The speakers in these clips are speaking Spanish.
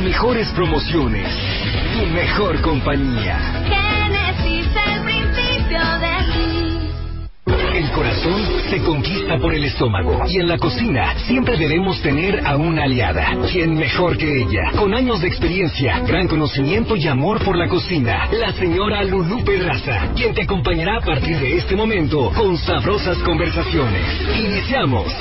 mejores promociones, tu mejor compañía. Génesis, el principio de ti. El corazón se conquista por el estómago y en la cocina siempre debemos tener a una aliada. ¿Quién mejor que ella? Con años de experiencia, gran conocimiento y amor por la cocina. La señora Lulú Pedraza, quien te acompañará a partir de este momento con sabrosas conversaciones. Iniciamos.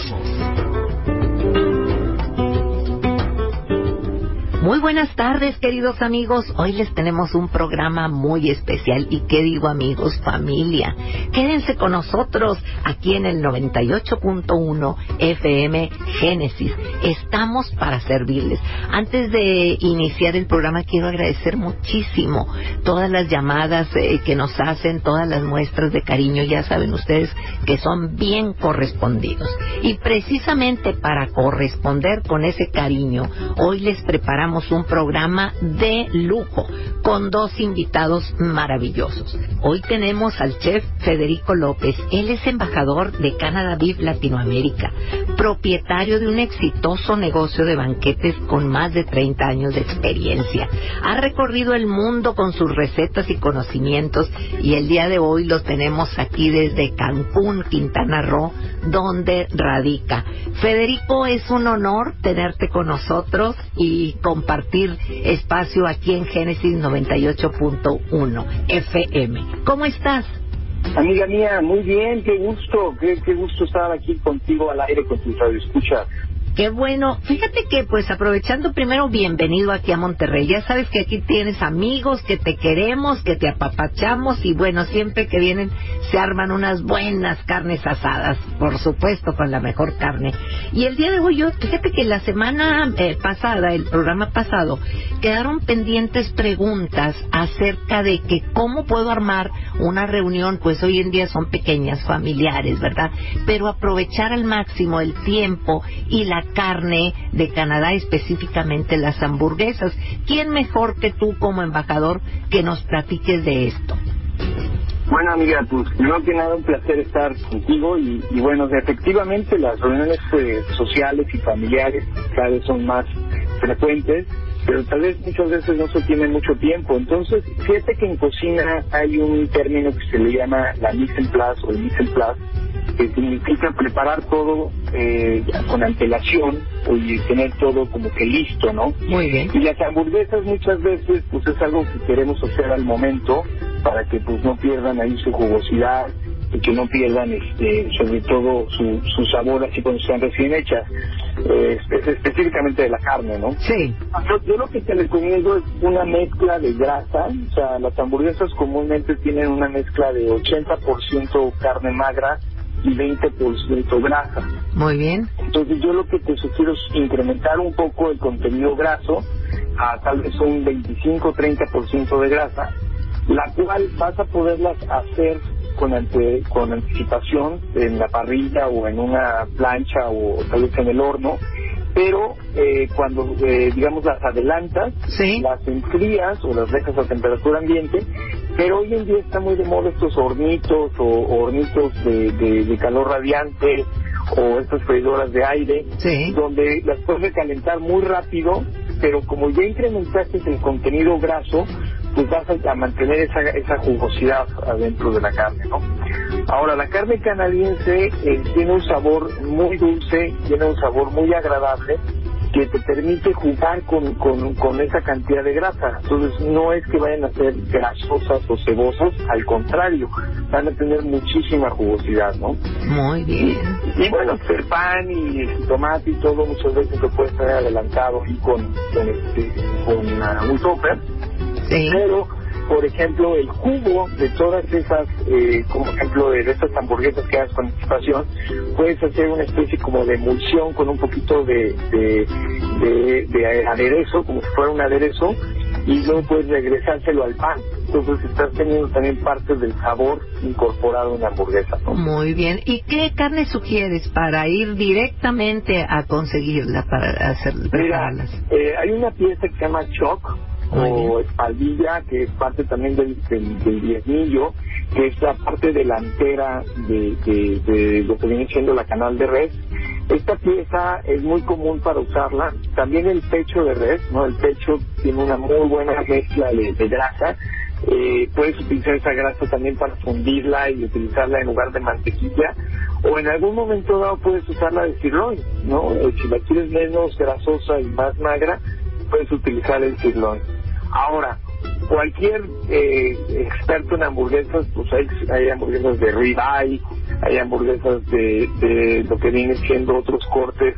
Muy buenas tardes, queridos amigos. Hoy les tenemos un programa muy especial. ¿Y qué digo, amigos? Familia. Quédense con nosotros aquí en el 98.1 FM Génesis. Estamos para servirles. Antes de iniciar el programa, quiero agradecer muchísimo todas las llamadas eh, que nos hacen, todas las muestras de cariño. Ya saben ustedes que son bien correspondidos. Y precisamente para corresponder con ese cariño, hoy les preparamos un programa de lujo con dos invitados maravillosos. Hoy tenemos al chef Federico López. Él es embajador de Canadá Beef Latinoamérica, propietario de un exitoso negocio de banquetes con más de 30 años de experiencia. Ha recorrido el mundo con sus recetas y conocimientos y el día de hoy lo tenemos aquí desde Cancún, Quintana Roo, donde radica. Federico, es un honor tenerte con nosotros y compartir espacio aquí en Génesis 98.1 FM. ¿Cómo estás? Amiga mía, muy bien, qué gusto, qué, qué gusto estar aquí contigo al aire con tu radio escucha. Qué bueno. Fíjate que, pues, aprovechando primero, bienvenido aquí a Monterrey. Ya sabes que aquí tienes amigos, que te queremos, que te apapachamos y, bueno, siempre que vienen se arman unas buenas carnes asadas, por supuesto, con la mejor carne. Y el día de hoy, yo, fíjate que la semana eh, pasada, el programa pasado, quedaron pendientes preguntas acerca de que cómo puedo armar una reunión, pues hoy en día son pequeñas, familiares, ¿verdad? Pero aprovechar al máximo el tiempo y la carne de Canadá, específicamente las hamburguesas. ¿Quién mejor que tú como embajador que nos platiques de esto? Bueno, amiga, pues primero que nada un placer estar contigo y, y bueno, efectivamente las reuniones eh, sociales y familiares cada vez son más frecuentes, pero tal vez muchas veces no se tiene mucho tiempo. Entonces, fíjate que en cocina hay un término que se le llama la mise en place o el mise en place, que significa preparar todo eh, con antelación y tener todo como que listo, ¿no? Muy bien. Y las hamburguesas muchas veces pues es algo que queremos hacer al momento para que pues no pierdan ahí su jugosidad que no pierdan este sobre todo su, su sabor así cuando están recién hechas, eh, espe- específicamente de la carne, ¿no? Sí. Yo, yo lo que te recomiendo es una mezcla de grasa, o sea, las hamburguesas comúnmente tienen una mezcla de 80% carne magra y 20% grasa. Muy bien. Entonces yo lo que te sugiero es incrementar un poco el contenido graso a tal vez un 25-30% de grasa, la cual vas a poderlas hacer con, ante- con anticipación en la parrilla o en una plancha o tal vez en el horno, pero eh, cuando eh, digamos las adelantas, Sí. las enfrías o las dejas a temperatura ambiente, pero hoy en día está muy de moda estos hornitos o, o hornitos de, de- de calor radiante o estas freidoras de aire, Sí. donde las puedes recalentar muy rápido, pero como ya incrementaste el contenido graso, pues vas a, mantener esa, esa jugosidad adentro de la carne, ¿no? Ahora, la carne canadiense eh, tiene un sabor muy dulce, tiene un sabor muy agradable, que te permite jugar con, con, con esa cantidad de grasa. Entonces no es que vayan a ser grasosas o cebosas, al contrario, van a tener muchísima jugosidad, ¿no? Muy bien. Y bueno, el pan y el tomate y todo muchas veces lo puedes tener adelantado y con, con, este, con ah, un topper, Sí. pero por ejemplo el jugo de todas esas, eh, como ejemplo de estas hamburguesas que hagas con anticipación, puedes hacer una especie como de emulsión con un poquito de, de, de, de aderezo, como si fuera un aderezo, y luego puedes regresárselo al pan. Entonces estás teniendo también parte del sabor incorporado en la hamburguesa. ¿no? Muy bien. ¿Y qué carne sugieres para ir directamente a conseguirla, para hacer, Mira, prepararlas? eh, hay una pieza que se llama choc o espaldilla, que es parte también del, del, del diezmillo, que es la parte delantera de, de, de lo que viene siendo la canal de res. Esta pieza es muy común para usarla. También el pecho de res, ¿no? El pecho tiene una muy buena mezcla de, de grasa. Eh, puedes utilizar esa grasa también para fundirla y utilizarla en lugar de mantequilla. O en algún momento dado puedes usarla de sirloin, ¿no? Eh, si la quieres menos grasosa y más magra, puedes utilizar el sirloin. Ahora, cualquier eh, experto en hamburguesas, pues hay, hamburguesas de ribeye, hay hamburguesas de, de lo que viene siendo otros cortes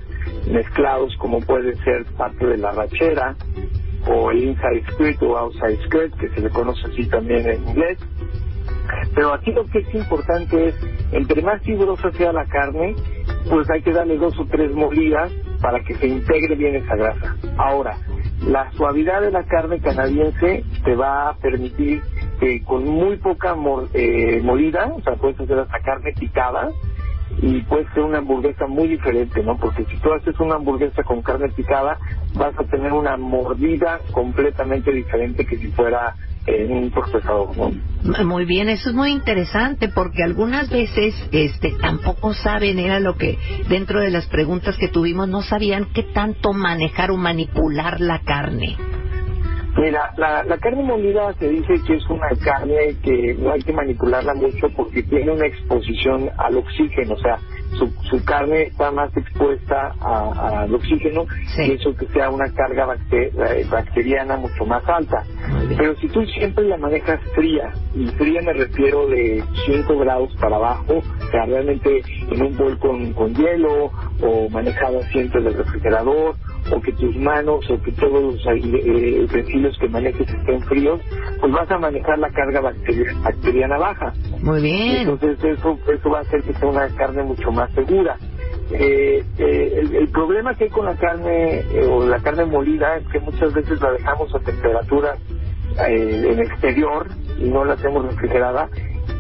mezclados, como puede ser parte de la rachera, o el inside skirt o outside skirt, que se le conoce así también en inglés. Pero aquí lo que es importante es, entre más fibrosa sea la carne, pues hay que darle dos o tres molidas para que se integre bien esa grasa. Ahora, la suavidad de la carne canadiense te va a permitir que con muy poca mor- eh, molida, o sea, puedes hacer hasta carne picada, y puede ser una hamburguesa muy diferente, ¿no? Porque si tú haces una hamburguesa con carne picada, vas a tener una mordida completamente diferente que si fuera en un procesador, ¿no? Muy bien, eso es muy interesante porque algunas veces este tampoco saben, era lo que dentro de las preguntas que tuvimos, no sabían qué tanto manejar o manipular la carne. Mira, la, la carne molida se dice que es una carne que no hay que manipularla mucho porque tiene una exposición al oxígeno, o sea, su, su carne está más expuesta a- al oxígeno Sí. y eso que sea una carga eh, bacteriana mucho más alta. Pero si tú siempre la manejas fría, y fría me refiero de 5 grados para abajo, o sea, realmente en un bol con, con hielo, o manejada siempre del refrigerador, o que tus manos o que todos los eh, utensilios que manejes estén fríos, pues vas a manejar la carga bacteri- bacteriana baja. Muy bien. Entonces eso, eso va a hacer que sea una carne mucho más segura. Eh, eh, el, el problema que hay con la carne eh, o la carne molida es que muchas veces la dejamos a temperatura eh, en exterior y no la hacemos refrigerada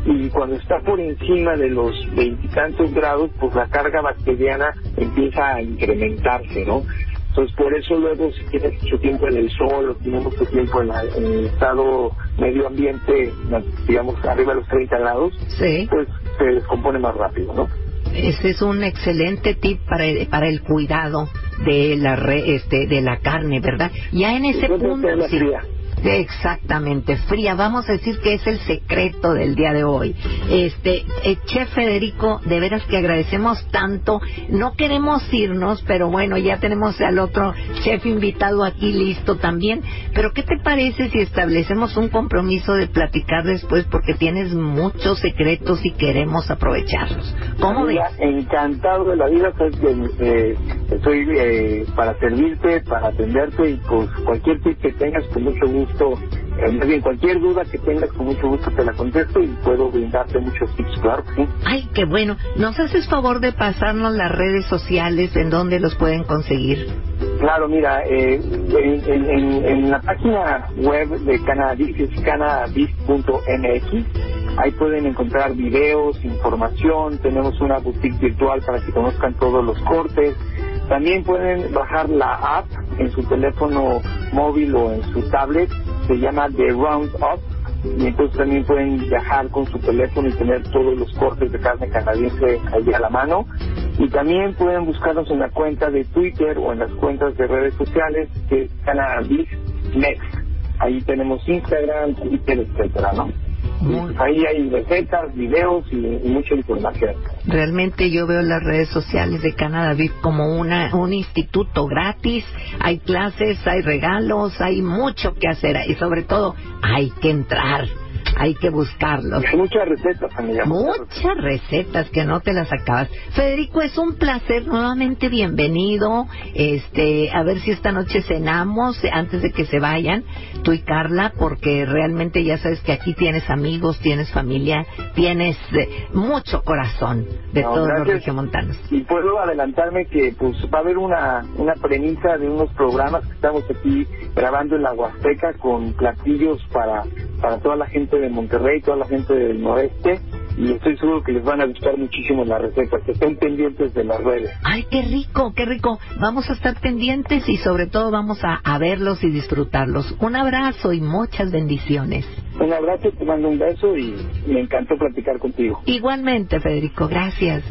y cuando está por encima de los veintitantos grados pues la carga bacteriana empieza a incrementarse, ¿no? Entonces por eso luego si tienes mucho tiempo en el sol o tienes mucho tiempo en, la- en el estado medio ambiente, digamos arriba de los 30 grados, Sí. pues se descompone más rápido, ¿no? Ese es un excelente tip para el, para el cuidado de la re- este de la carne, ¿verdad? Ya en ese punto sí. Exactamente, fría. Vamos a decir que es el secreto del día de hoy. Este, eh, Chef Federico, de veras que agradecemos tanto. No queremos irnos, pero bueno, ya tenemos al otro chef invitado aquí listo también. Pero ¿qué te parece si establecemos un compromiso de platicar después porque tienes muchos secretos y queremos aprovecharlos? ¿Cómo ves? Encantado de la vida, sabes que eh, estoy eh, para servirte, para atenderte y pues cualquier tip que tengas con mucho gusto, eh, más bien cualquier duda que tengas con mucho gusto te la contesto y puedo brindarte muchos tips, claro que sí. Ay, qué bueno. ¿Nos haces favor de pasarnos las redes sociales en donde los pueden conseguir? Claro, mira, eh, en, en- en- en la página web de Cannabis, es cannabis.mx, ahí pueden encontrar videos, información, tenemos una boutique virtual para que conozcan todos los cortes. También pueden bajar la app en su teléfono móvil o en su tablet, se llama The Roundup, y entonces también pueden viajar con su teléfono y tener todos los cortes de carne canadiense ahí a la mano. Y también pueden buscarnos en la cuenta de Twitter o en las cuentas de redes sociales que es Cannabis Next. Ahí tenemos Instagram, Twitter, etcétera, ¿no? Ahí hay recetas, videos y, y mucha información. Realmente yo veo las redes sociales de Canadá VIP como una, un instituto gratis. Hay clases, hay regalos, hay mucho que hacer y sobre todo hay que entrar, hay que buscarlos. Hay muchas recetas, amiga. Muchas recetas que no te las acabas. Federico, es un placer nuevamente bienvenido. Este, a ver si esta noche cenamos antes de que se vayan tú y Carla, porque realmente ya sabes que aquí tienes amigos, tienes familia, tienes eh, mucho corazón de No, todos los regiomontanos. Y puedo adelantarme que pues va a haber una, una premisa de unos programas que estamos aquí grabando en la Huasteca con platillos para, para toda la gente de Monterrey, toda la gente del noreste y estoy seguro que les van a gustar muchísimo las recetas, que estén pendientes de las redes. Ay, qué rico, qué rico. Vamos a estar pendientes y sobre todo vamos a, a verlos y disfrutarlos. Un abrazo y muchas bendiciones. Un abrazo, te mando un beso y me encantó platicar contigo. Igualmente, Federico, gracias.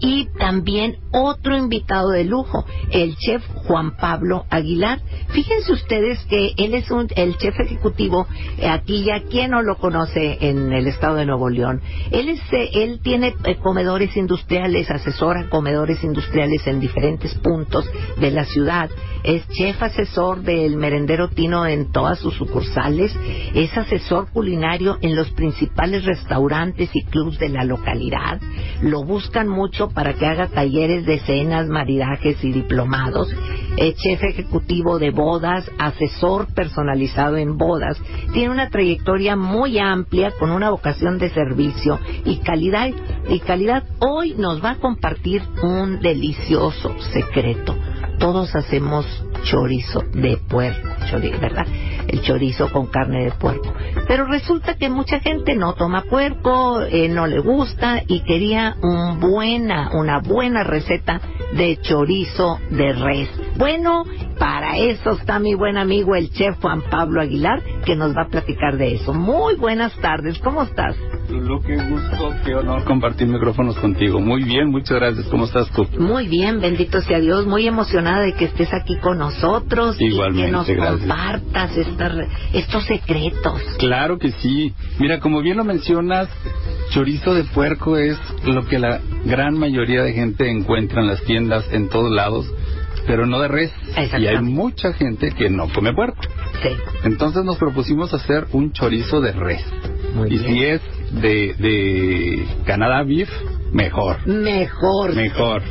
Y también otro invitado de lujo, el chef Juan Pablo Aguilar. Fíjense ustedes que él es un, el chef ejecutivo, eh, aquí ya quien no lo conoce en el estado de Nuevo León. Él, es, eh, él tiene eh, comedores industriales, asesora comedores industriales en diferentes puntos de la ciudad. Es chef asesor del merendero Tino en todas sus sucursales. Es asesor culinario en los principales restaurantes y clubs de la localidad. Lo buscan para que haga talleres de cenas, maridajes y diplomados. Es chef ejecutivo de bodas, asesor personalizado en bodas. Tiene una trayectoria muy amplia con una vocación de servicio y calidad. Y calidad hoy nos va a compartir un delicioso secreto. Todos hacemos chorizo de puerco, chori- ¿verdad? El chorizo con carne de puerco. Pero resulta que mucha gente no toma puerco, eh, no le gusta y quería un buena, una buena receta de chorizo de res. Bueno, para eso está mi buen amigo el chef Juan Pablo Aguilar, que nos va a platicar de eso. Muy buenas tardes, ¿cómo estás? Lulu, qué gusto, qué honor compartir micrófonos contigo. Muy bien, muchas gracias. ¿Cómo estás tú? Muy bien, bendito sea Dios, muy emocionada de que estés aquí con nosotros y que Igualmente, nos gracias. compartas estos secretos. Claro que sí. Mira, como bien lo mencionas, chorizo de puerco es lo que la gran mayoría de gente encuentra en las tiendas en todos lados, pero no de res. Y hay mucha gente que no come puerco. Sí, Entonces nos propusimos hacer un chorizo de res. muy y bien. si es de, de Canadá Beef, mejor. Mejor. Mejor.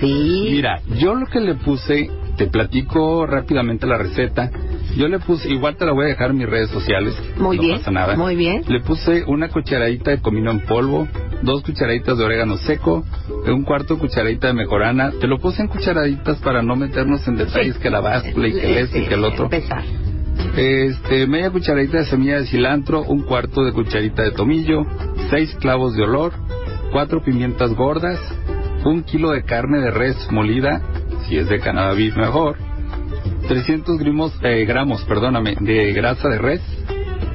Sí. Mira, yo lo que le puse, te platico rápidamente la receta. Yo le puse, igual te la voy a dejar en mis redes sociales. Muy no bien, pasa nada. muy bien. Le puse una cucharadita de comino en polvo, dos cucharaditas de orégano seco, un cuarto de cucharadita de mejorana. Te lo puse en cucharaditas para no meternos en detalles que la báscula y que el este y que el otro. Empezar. Este, media cucharadita de semilla de cilantro, un cuarto de cucharita de tomillo, seis clavos de olor, cuatro pimientas gordas, un kilo de carne de res molida, si es de Canadá mejor, 300 grimos, eh, gramos, perdóname, de grasa de res,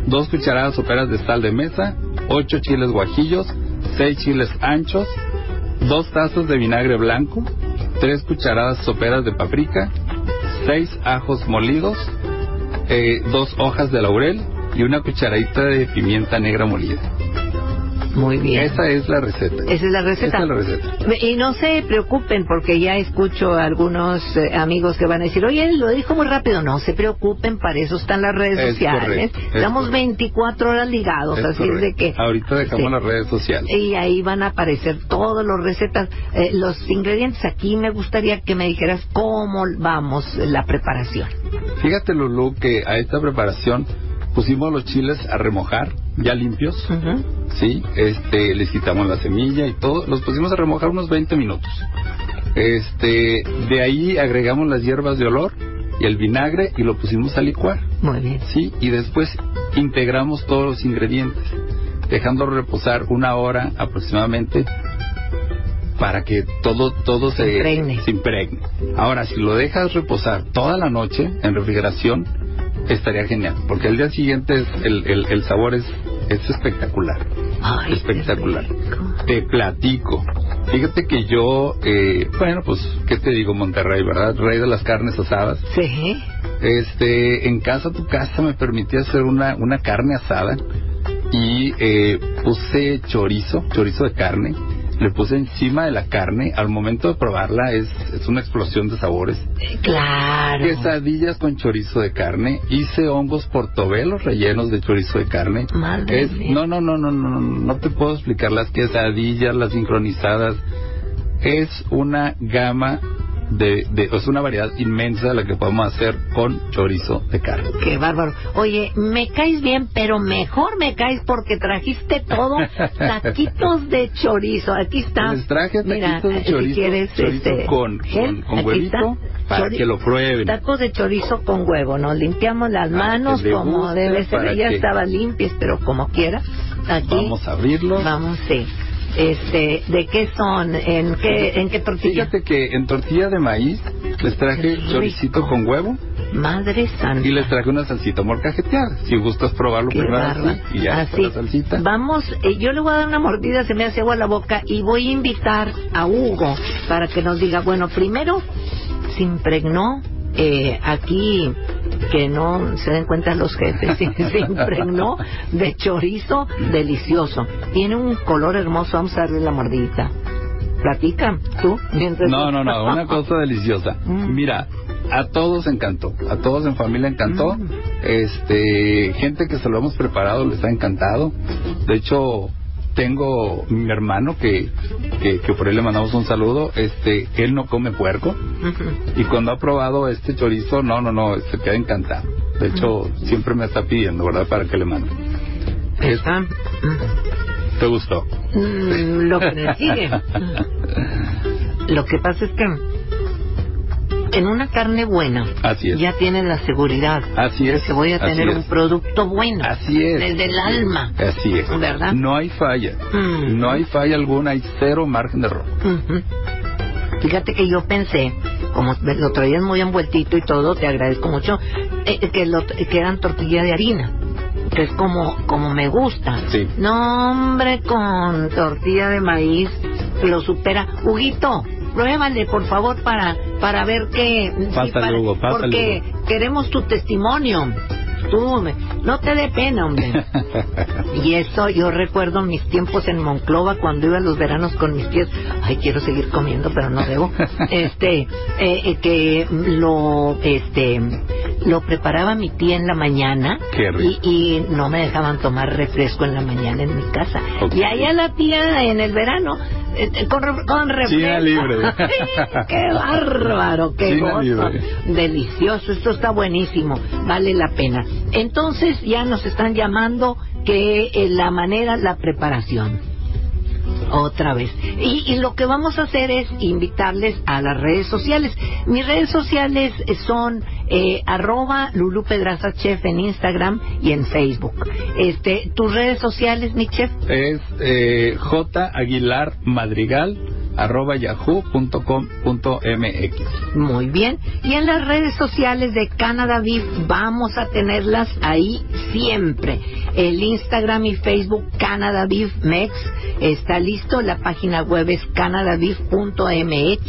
dos cucharadas soperas de sal de mesa, ocho chiles guajillos, seis chiles anchos, dos tazas de vinagre blanco, tres cucharadas soperas de paprika, seis ajos molidos, eh, dos hojas de laurel y una cucharadita de pimienta negra molida. Muy bien. Esa es la receta. Esa es la receta. Esa es la receta. Y no se preocupen porque ya escucho a algunos eh, amigos que van a decir, oye, lo dijo muy rápido. No se preocupen, para eso están las redes Es sociales. correcto, es Estamos correcto. 24 horas ligados, Es así es de que... Ahorita dejamos Sí. las redes sociales. Y ahí van a aparecer todas las recetas, eh, los ingredientes. Aquí me gustaría que me dijeras cómo vamos la preparación. Fíjate, Lulu, que a esta preparación pusimos los chiles a remojar, ya limpios. ¿sí? Este, les quitamos la semilla y todo, los pusimos a remojar unos 20 minutos. Este, de ahí agregamos las hierbas de olor y el vinagre y lo pusimos a licuar, Muy bien. ¿sí? Y después integramos todos los ingredientes, dejando reposar una hora aproximadamente para que todo todo se, Se impregne. se impregne. Ahora, si lo dejas reposar toda la noche en refrigeración, estaría genial, porque el día siguiente es- el, el, el sabor es, es espectacular. Ay, espectacular. Te platico. Fíjate que yo, eh, bueno, pues, ¿qué te digo, Monterrey, verdad? Rey de las carnes asadas. Sí. Este, en casa, tu casa me permitía hacer una, una carne asada y eh, puse chorizo, chorizo de carne. Le puse encima de la carne. Al momento de probarla es, es una explosión de sabores. Claro. Quesadillas con chorizo de carne. Hice hongos portobelos rellenos de chorizo de carne. Madre Es- mía. no, no, no, no, no, no, no te puedo explicar las quesadillas, las sincronizadas. Es una gama de, de, es una variedad inmensa la que podemos hacer con chorizo de carne. Qué bárbaro. Oye, me caes bien, pero mejor me caes porque trajiste todo taquitos de chorizo. Aquí está. Les traje Mira, taquitos de eh, chorizo, si quieres, chorizo este, con, con, con huevito para Chori- que lo prueben. Tacos de chorizo con huevo. Nos limpiamos las Para manos como debe ser. Ya que- estaban limpias, pero como quiera. Aquí. Vamos a abrirlo. Vamos, sí. Este, ¿de qué son? ¿En qué, en qué tortilla? Fíjate que en tortilla de maíz les traje choricito con huevo Madre santa. y les traje una salsita molcajeteada. Si gustas probarlo Qué primero así, y ya Así. la salsita. Vamos, eh, yo le voy a dar una mordida, se me hace agua la boca y voy a invitar a Hugo para que nos diga, bueno, primero se impregnó eh, aquí, que no se den cuenta los jefes, se, impregnó de chorizo delicioso. Tiene un color hermoso, vamos a darle la mordidita. Platica, tú. mientras- No, no, no, una cosa deliciosa. Mm. Mira, a todos encantó, a todos en familia encantó. Mm. Este, gente que se lo hemos preparado les ha encantado. De hecho, tengo mi hermano que, que, que por él le mandamos un saludo. Este, él no come puerco y cuando ha probado este chorizo, no, no, no, se queda encantado. De hecho, siempre me está pidiendo, ¿verdad? Para que le mande. Es- Está, ¿Te gustó? Mm, lo que le sigue. Lo que pasa es que en una carne buena Así es. ya tienes la seguridad Así de es. que voy a tener un producto bueno. Así es. Desde el alma. Así es. ¿Verdad? No hay falla. Mm. No hay falla alguna, hay cero margen de error. Ujú. Fíjate que yo pensé, como lo traías muy envueltito y todo, te agradezco mucho, eh, que, lo, que eran tortilla de harina, que es como, como me gusta. Sí. No, hombre, con tortilla de maíz lo supera. Huguito, pruébale, por favor, para, para ver qué... Pásale, para- Hugo, pásale, Porque queremos tu testimonio. Tú, no te dé pena, hombre. Y eso yo recuerdo mis tiempos en Monclova cuando iba a los veranos con mis tíos. Ay, quiero seguir comiendo, pero no debo. Este, eh, eh, que lo, este, lo preparaba mi tía en la mañana Qué rico. y, y no me dejaban tomar refresco en la mañana en mi casa. Y allá la tía en el verano eh, eh, con, con refresco. China libre. qué bárbaro, qué gozo. Delicioso, esto está buenísimo, vale la pena. Entonces ya nos están llamando que eh, la manera, la preparación. Otra vez. Y, y lo que vamos a hacer es invitarles a las redes sociales. Mis redes sociales eh, son eh, arroba Lulu Pedraza Chef en Instagram y en Facebook. Este, tus redes sociales, mi chef. Es eh, J Aguilar Madrigal arroba yahoo.com.mx. Muy bien. Y en las redes sociales de Canada Beef vamos a tenerlas ahí siempre. El Instagram y Facebook Canada Beef Mex está listo. La página web es canadabeef.mx.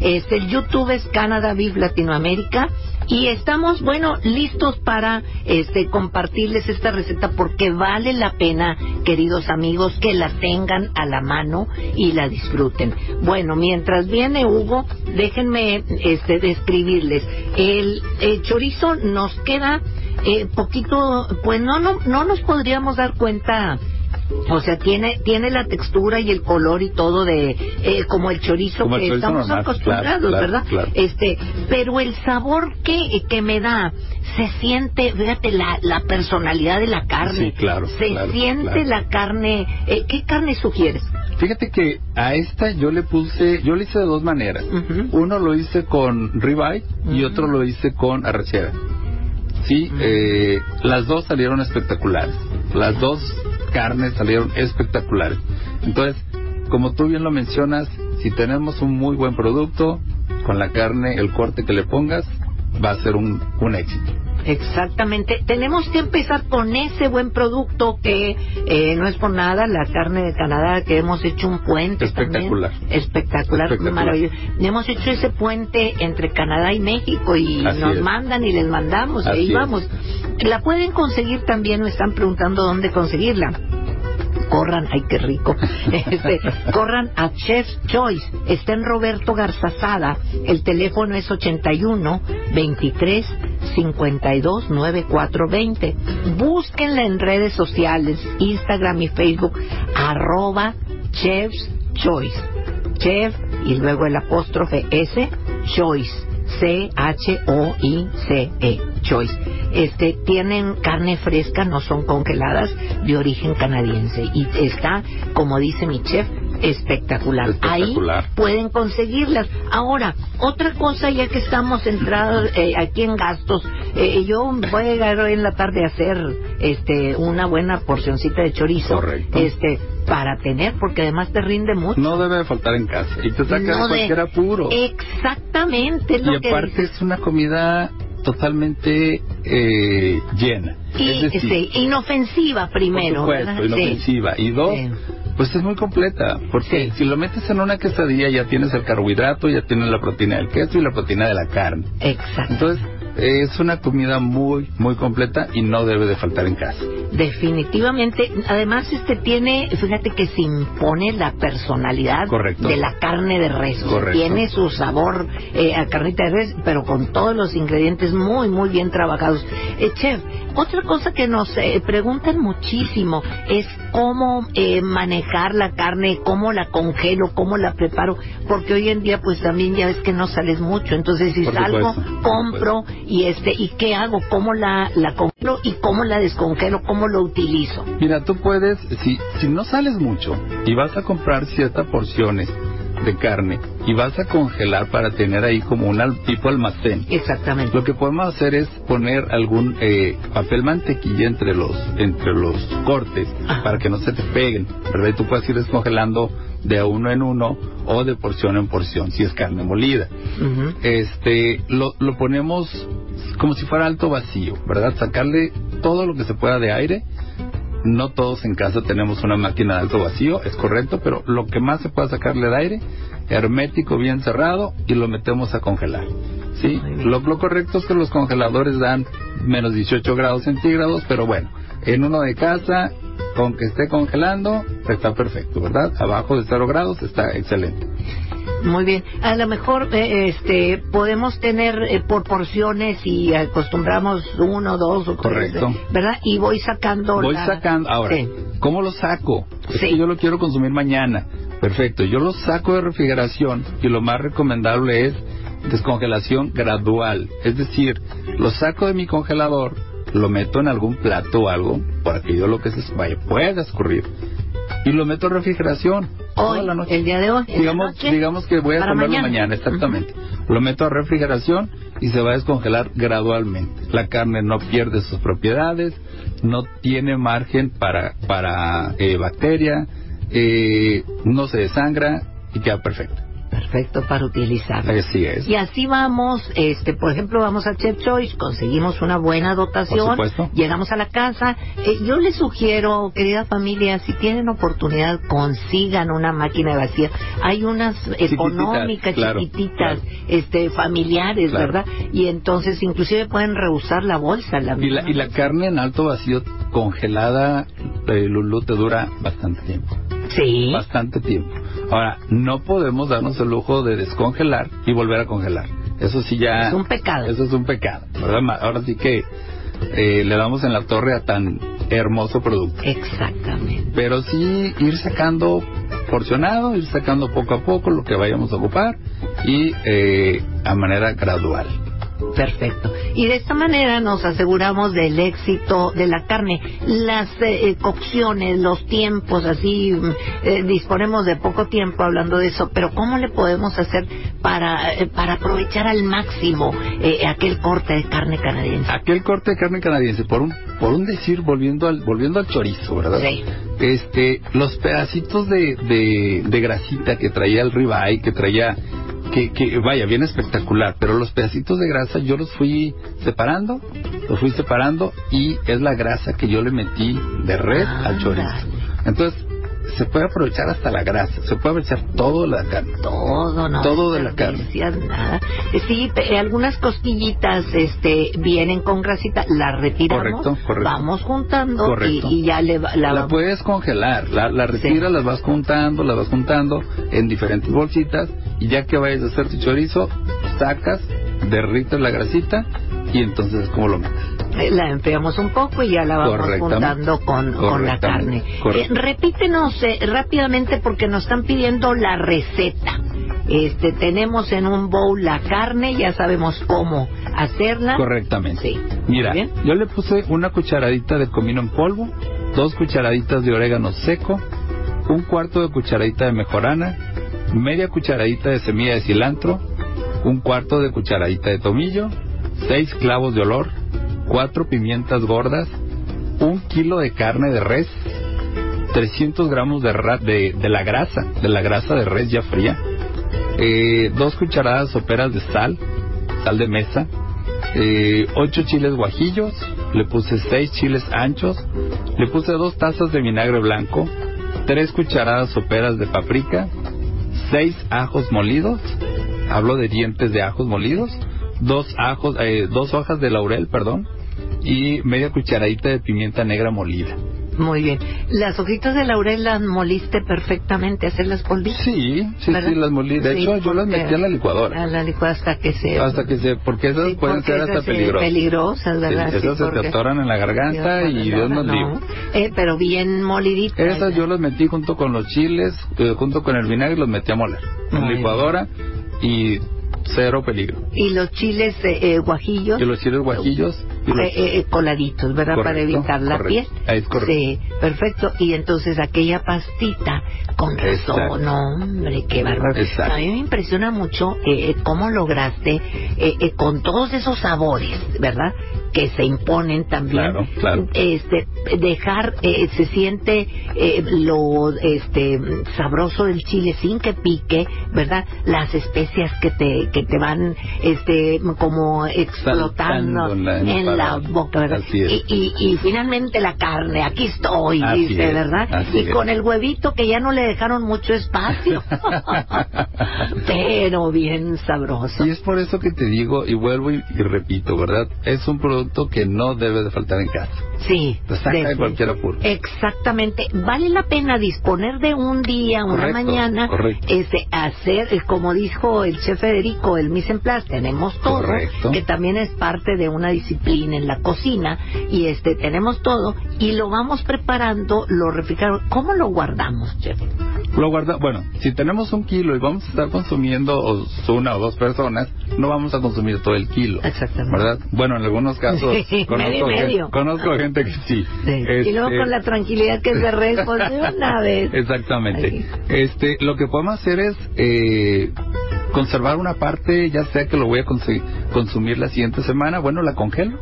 Este, el YouTube es Canada Beef Latinoamérica. Y estamos, bueno, listos para este, compartirles esta receta porque vale la pena, queridos amigos, que la tengan a la mano y la disfruten. Bueno, mientras viene Hugo, déjenme este, describirles. El, el chorizo nos queda eh, poquito, pues no, no, no nos podríamos dar cuenta o sea, tiene tiene la textura y el color y todo de eh, como el chorizo Como el que chorizo estamos normal, acostumbrados, claro, ¿verdad? claro. Este, pero el sabor que, que me da se siente, fíjate la, la personalidad de la carne. Sí, claro, Se claro, siente la carne. eh, ¿Qué carne sugieres? Fíjate que a esta yo le puse, yo le hice de dos maneras. Uno lo hice con ribeye y otro lo hice con arrachera. Sí, eh, las dos salieron espectaculares. Las dos carnes salieron espectaculares. Entonces, como tú bien lo mencionas, si tenemos un muy buen producto, con la carne, el corte que le pongas, va a ser un, un éxito. Exactamente. Tenemos que empezar con ese buen producto que eh, no es por nada la carne de Canadá que hemos hecho un puente Espectacular. también. Espectacular, Espectacular. maravilloso. Hemos hecho ese puente entre Canadá y México y Así nos es. mandan y les mandamos y Así ahí es. vamos. La pueden conseguir también, me están preguntando dónde conseguirla. Corran, ay qué rico. Este, corran a Chef's Choice. Está en Roberto Garzazada. El teléfono es 81 23 52 9420. Búsquenla en redes sociales, Instagram y Facebook, arroba Chef's Choice. Chef y luego el apóstrofe S, Choice. C-H-O-I-C-E, Choice. Este, tienen carne fresca, no son congeladas, de origen canadiense. Y está, como dice mi chef, Espectacular. Espectacular. Ahí pueden conseguirlas. Ahora, otra cosa, ya que estamos entrados eh, aquí en gastos, eh, yo voy a llegar hoy en la tarde a hacer este una buena porcioncita de chorizo. Correcto. Este, para tener, porque además te rinde mucho. No debe de faltar en casa. Y te saca No de cualquier apuro. Exactamente, lo Y que aparte dices. es una comida totalmente eh, llena. Y, es decir, sí, inofensiva primero. por supuesto, ¿verdad? Sí. inofensiva. Y dos, Sí. Pues es muy completa. Porque Sí. si lo metes en una quesadilla ya tienes el carbohidrato, ya tienes la proteína del queso y la proteína de la carne. Exacto. Entonces, es una comida muy, muy completa y no debe de faltar en casa. Definitivamente, además este tiene, fíjate que se impone la personalidad Correcto. de la carne de res, Correcto. tiene su sabor eh, a carnita de res, pero con todos los ingredientes muy muy bien trabajados. Eh, chef, otra cosa que nos eh, preguntan muchísimo es cómo eh, manejar la carne, cómo la congelo, cómo la preparo, porque hoy en día pues también ya ves que no sales mucho, entonces si Por salgo supuesto, compro y este y qué hago, cómo la la congelo y cómo la descongelo, cómo lo utilizo. Mira, tú puedes, si, si no sales mucho y vas a comprar ciertas porciones de carne y vas a congelar para tener ahí como un al- tipo almacén, Exactamente. lo que podemos hacer es poner algún eh, papel mantequilla entre los entre los cortes Ajá. para que no se te peguen, ¿verdad? Y tú puedes ir descongelando de uno en uno o de porción en porción si es carne molida. Este, lo, lo ponemos como si fuera alto vacío, ¿verdad? Sacarle todo lo que se pueda de aire. No todos en casa tenemos una máquina de alto vacío, es correcto, pero lo que más se pueda sacarle de aire, hermético, bien cerrado, y lo metemos a congelar. ¿Sí? Lo, lo correcto es que los congeladores dan menos 18 grados centígrados, pero bueno, en uno de casa, con que esté congelando, está perfecto, ¿verdad? Abajo de 0 grados está excelente. Muy bien. A lo mejor eh, este podemos tener eh, por porciones y acostumbramos uno, dos o Correcto. ¿verdad? Y voy sacando Voy la- sacando, ahora, Sí. ¿cómo lo saco? Es Sí. que yo lo quiero consumir mañana. Perfecto, yo lo saco de refrigeración y lo más recomendable es descongelación gradual. Es decir, lo saco de mi congelador, lo meto en algún plato o algo, para que yo lo que se vaya pueda escurrir, y lo meto en refrigeración toda Hoy, la noche. el día de hoy, Digamos, noche, digamos que voy a comerlo mañana. mañana, exactamente. Lo meto a refrigeración y se va a descongelar gradualmente. La carne no pierde sus propiedades, no tiene margen para, para eh, bacteria, eh, no se desangra y queda perfecto. Perfecto para utilizar. Así es. Y así vamos, este, por ejemplo, vamos a Chef Choice, conseguimos una buena dotación, llegamos a la casa. Eh, yo les sugiero, querida familia, si tienen oportunidad, consigan una máquina vacía. Hay unas económicas, claro, chiquititas, claro. este, familiares, Claro. ¿verdad? Y entonces inclusive pueden rehusar la bolsa. La Y la, y la carne en alto vacío congelada, eh, Lulú, te dura bastante tiempo. Sí. Bastante tiempo. Ahora, no podemos darnos el lujo de descongelar y volver a congelar. Eso sí ya... Es un pecado. Eso es un pecado, ¿verdad? Ahora sí que eh, le damos en la torre a tan hermoso producto. Exactamente. Pero sí ir sacando porcionado, ir sacando poco a poco lo que vayamos a ocupar y eh, a manera gradual. Perfecto. Y de esta manera nos aseguramos del éxito de la carne. Las eh, eh, cocciones, los tiempos, así mm, eh, disponemos de poco tiempo hablando de eso, pero ¿cómo le podemos hacer para, eh, para aprovechar al máximo eh, aquel corte de carne canadiense? Aquel corte de carne canadiense, por un, por un decir, volviendo al, volviendo al chorizo, ¿verdad? Sí. Este, los pedacitos de, de, de grasita que traía el ribeye, que traía, que, que vaya, bien espectacular, pero los pedacitos de grasa yo los fui separando, los fui separando y es la grasa que yo le metí de red al chorizo. Ándale. Entonces, se puede aprovechar hasta la grasa, se puede aprovechar todo la carne. Todo, no Todo de la desperdicias nada. Eh, Sí, pe- algunas costillitas este, vienen con grasita, las retiramos, Correcto, correcto. vamos juntando Correcto. y ya le la, La puedes congelar, la, la retiras, las vas juntando, las vas juntando en diferentes bolsitas y ya que vayas a hacer tu chorizo, sacas, derrites la grasita y entonces es como lo metes. La enfriamos un poco y ya la vamos juntando con, con la carne. Eh, repítenos eh, rápidamente porque nos están pidiendo la receta. Este, tenemos en un bowl la carne, ya sabemos cómo hacerla. Correctamente. Sí. Mira, yo le puse una cucharadita de comino en polvo, dos cucharaditas de orégano seco, un cuarto de cucharadita de mejorana, media cucharadita de semilla de cilantro, un cuarto de cucharadita de tomillo, seis clavos de olor, cuatro pimientas gordas, un kilo de carne de res, 300 gramos de, ra- de, la grasa, de la grasa de res ya fría, eh, dos cucharadas soperas de sal, sal de mesa, eh, ocho chiles guajillos, le puse seis chiles anchos, le puse dos tazas de vinagre blanco, tres cucharadas soperas de paprika, seis ajos molidos, hablo de dientes de ajos molidos, dos ajos, eh, dos hojas de laurel, perdón, y media cucharadita de pimienta negra molida. Muy bien. Las hojitas de laurel las moliste perfectamente, hacerlas polvitas. Sí, sí, ¿verdad? sí, las molí. De Sí, hecho, yo las metí en la licuadora. A la licuadora hasta que se... Hasta que se, porque esas Sí, pueden porque ser hasta esas, peligrosas. peligrosas, ¿verdad? Sí, esas se te atoran en la garganta Dios, y Dios nos no. libre. Eh, pero bien moliditas. Esas yo las metí junto con los chiles, eh, junto con el vinagre los metí a moler. En Muy licuadora y cero peligro. Y los chiles eh, eh, guajillos. Y los chiles guajillos Eh, eh, eh, coladitos, ¿verdad? Para evitar la correcto. piel. Ah, es correcto. Sí, perfecto. Y entonces aquella pastita, con razón, no, hombre, qué bárbaro. Exacto. A mí me impresiona mucho eh, cómo lograste, con todos esos sabores, ¿verdad? Que se imponen también. Claro, claro. Este, dejar, eh, se siente lo este sabroso del chile sin que pique, ¿verdad? Las especias que te, que te van, este, como explotando Saltando en la- en la boca, ¿verdad? Así es. Y, y, y finalmente la carne, aquí estoy, Así dice, es, ¿verdad? y es. con el huevito que ya no le dejaron mucho espacio. Pero bien sabroso. Y es por eso que te digo y vuelvo y, y repito, ¿verdad? Es un producto que no debe de faltar en casa. Sí. Te saca de cualquier apuro. Exactamente. Vale la pena disponer de un día, una mañana, correcto. este, hacer, eh, como dijo el chef Federico, el mise en place, tenemos todo, Correcto. que también es parte de una disciplina en la cocina, y este, tenemos todo, y lo vamos preparando, lo refrigeramos. ¿Cómo lo guardamos, chef? Lo guarda, bueno, si tenemos un kilo y vamos a estar consumiendo una o dos personas, no vamos a consumir todo el kilo. Exactamente. ¿Verdad? Bueno, en algunos casos Sí, conozco, medio. conozco gente que sí. Sí. Y luego Este, con la tranquilidad que es de res, pues de una vez. Exactamente. Ahí. Este, lo que podemos hacer es eh, conservar una parte, ya sea que lo voy a consumir la siguiente semana, bueno, la congelo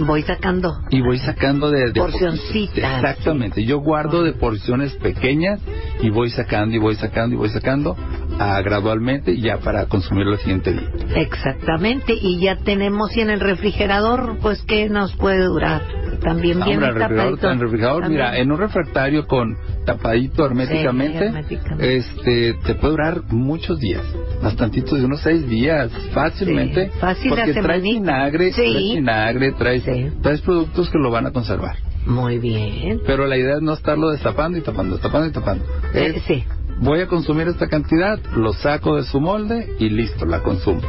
Voy sacando. y voy sacando de, de Porcioncitas. Exactamente. Yo guardo de porciones pequeñas y voy sacando y voy sacando y voy sacando ah, gradualmente ya para consumir el siguiente día. Exactamente, y ya tenemos y en el refrigerador, pues, ¿qué nos puede durar? También bien Ahora, el refrigerador, tapadito. en el refrigerador, También. mira, en un refractario con tapadito herméticamente, Sí, herméticamente. este, te puede durar muchos días, bastantitos de unos seis días, fácilmente, Sí, fácil porque semanita. vinagre, Sí. traes vinagre, traes, Sí. traes productos que lo van a conservar. Muy bien. Pero la idea es no estarlo destapando y tapando, destapando y tapando. Eh, Es, sí, voy a consumir esta cantidad, lo saco de su molde y listo, la consumo.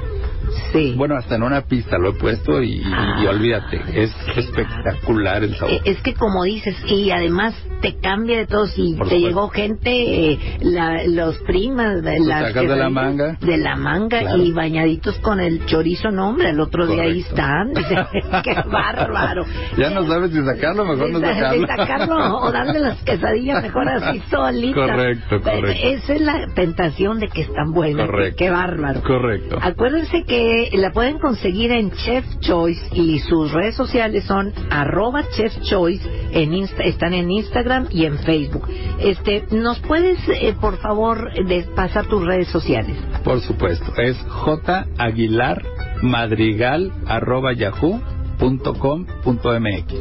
Sí. Bueno, hasta en una pista lo he puesto y, Ah, y olvídate, es espectacular el sabor. Es que como dices, y además te cambia de todo. Si Por te supuesto. llegó gente, eh, la- los primas, de las sacas de la manga. De la manga Claro. y bañaditos con el chorizo, no hombre, el otro día ahí Correcto. están. Qué bárbaro. Ya no sabes si sacarlo, mejor no sacarlo. sacarlo o darle las quesadillas mejor así solitas. Correcto, correcto. Esa es la tentación de que están buenas. Correcto. Qué bárbaro. Correcto. Acuérdense que la pueden conseguir en Chef Choice y sus redes sociales son arroba Chef Choice, en Insta- están en Instagram y en Facebook. Este, ¿Nos puedes, eh, por favor, de- pasar tus redes sociales? Por supuesto, es J Aguilar Madrigal arroba yahoo punto com mx.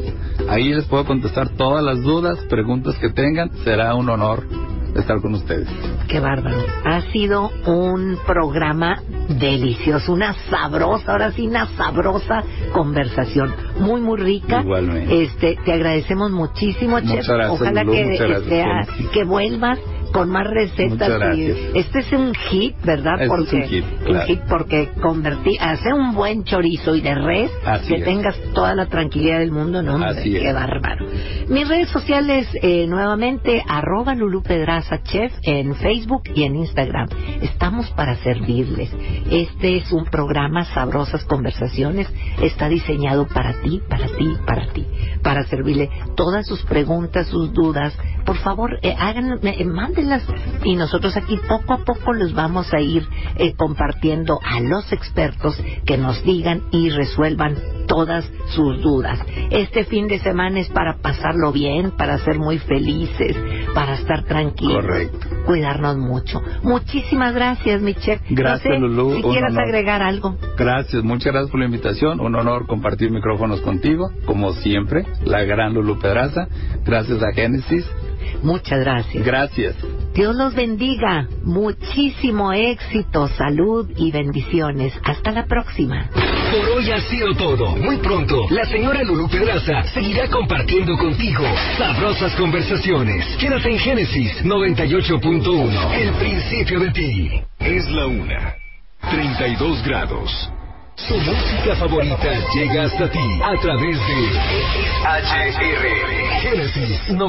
Ahí les puedo contestar todas las dudas, preguntas que tengan. Será un honor estar con ustedes. Qué bárbaro. Ha sido un programa delicioso, una sabrosa, ahora sí, una sabrosa conversación. Muy, muy rica. Igualmente. Este, te agradecemos muchísimo, Muchas Chef. gracias, Ojalá Lulú, que, sea- Jenny. que vuelvas con más recetas. Y- este es un hit, ¿verdad? Este es porque, un hit, claro. hit porque convertir, hacer un buen chorizo y de res, Así que es. tengas toda la tranquilidad del mundo, no, hombre, Así qué es. bárbaro. Mis redes sociales, eh, nuevamente, arroba Lulú Pedraza Chef en Facebook y en Instagram. Estamos para servirles. Este es un programa Sabrosas Conversaciones. Está diseñado para ti, para ti, para ti. Para servirle todas sus preguntas, sus dudas. Por favor, eh, hagan, eh, y nosotros aquí poco a poco les vamos a ir eh, compartiendo a los expertos que nos digan y resuelvan todas sus dudas. Este fin de semana es para pasarlo bien, para ser muy felices, para estar tranquilos. Correcto. Cuidarnos mucho. Muchísimas gracias, Michelle. Gracias, no sé Lulú, Si honor. agregar algo. Gracias, muchas gracias por la invitación. Un honor compartir micrófonos contigo, como siempre, la gran Lulu Pedraza. Gracias a Génesis. Muchas gracias. Gracias. Dios los bendiga. Muchísimo éxito, salud y bendiciones. Hasta la próxima. Por hoy ha sido todo. Muy pronto, la señora Lulú Pedraza seguirá compartiendo contigo sabrosas conversaciones. Quédate en Génesis 98.1, el principio de ti. Es la una. 32 grados. Tu música favorita llega hasta ti a través de HRL. Génesis 90.